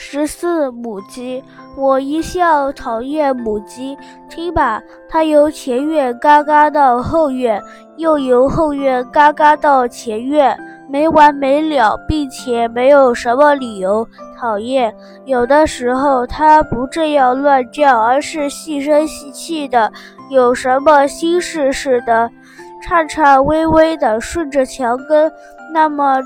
十四母鸡，我一向讨厌母鸡。听吧，它由前院嘎嘎到后院，又由后院嘎嘎到前院，没完没了，并且没有什么理由。讨厌。有的时候它不这样乱叫，而是细声细气的，有什么心事似的，颤颤巍巍的顺着墙根，那么。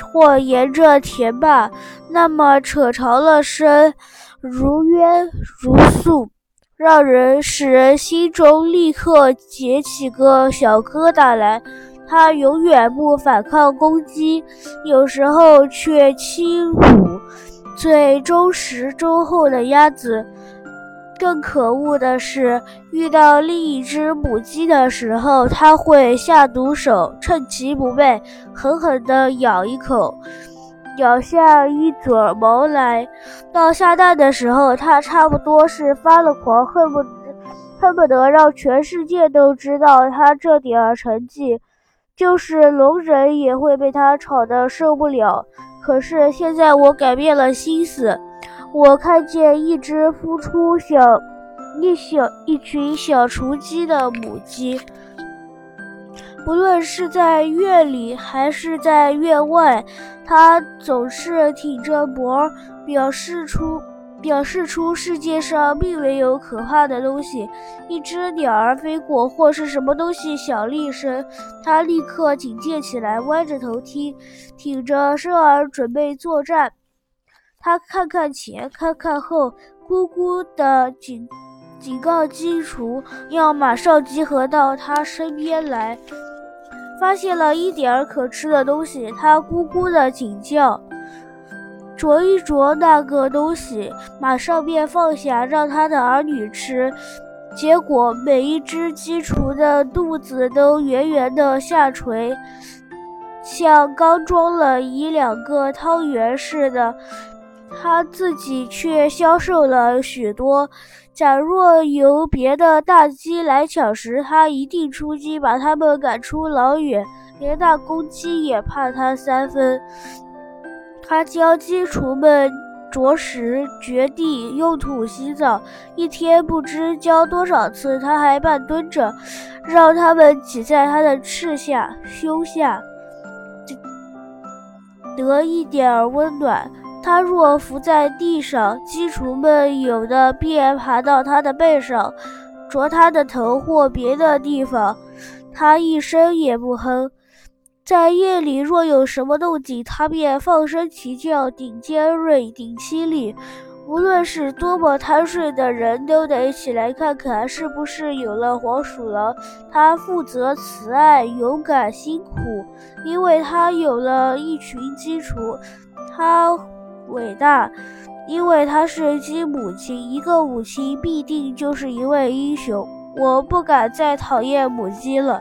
或沿着田坝，那么扯长了声，如冤如诉，让人使人心中立刻结起个小疙瘩来。它永远不反抗攻击，有时候却轻忤，最忠实忠厚的鸭子。更可恶的是，遇到另一只母鸡的时候，它会下毒手，趁其不备，狠狠地咬一口，咬下一撮毛来。到下蛋的时候，它差不多是发了狂，恨不恨不得让全世界都知道它这点成绩，就是聋人也会被它吵得受不了。可是现在我改变了心思。我看见一只孵出小一小一群小雏鸡的母鸡，不论是在院里还是在院外，它总是挺着脖，表示出表示出世界上并没有可怕的东西。一只鸟儿飞过，或是什么东西响了一声，它立刻警戒起来，歪着头听，挺着身儿准备作战。他看看前，看看后，咕咕地警警告鸡雏，要马上集合到他身边来。发现了一点儿可吃的东西，他咕咕地警叫，啄一啄那个东西，马上便放下，让他的儿女吃。结果每一只鸡雏的肚子都圆圆的下垂，像刚装了一两个汤圆似的。他自己却消瘦了许多。假若由别的大鸡来抢食，他一定出击，把它们赶出老远，连那公鸡也怕他三分。他教鸡雏们啄食、掘地、用土洗澡，一天不知教多少次。他还半蹲着，让他们挤在他的翅下、胸下，得一点温暖。他若伏在地上，鸡雏们有的便爬到他的背上，啄他的头或别的地方。他一声也不哼。在夜里若有什么动静，他便放声啼叫，顶尖锐，顶犀利。无论是多么贪睡的人，都得起来看看是不是有了黄鼠狼。他负责慈爱、勇敢、辛苦，因为他有了一群鸡雏。他。伟大，因为她是鸡母亲。一个母亲必定就是一位英雄。我不敢再讨厌母鸡了。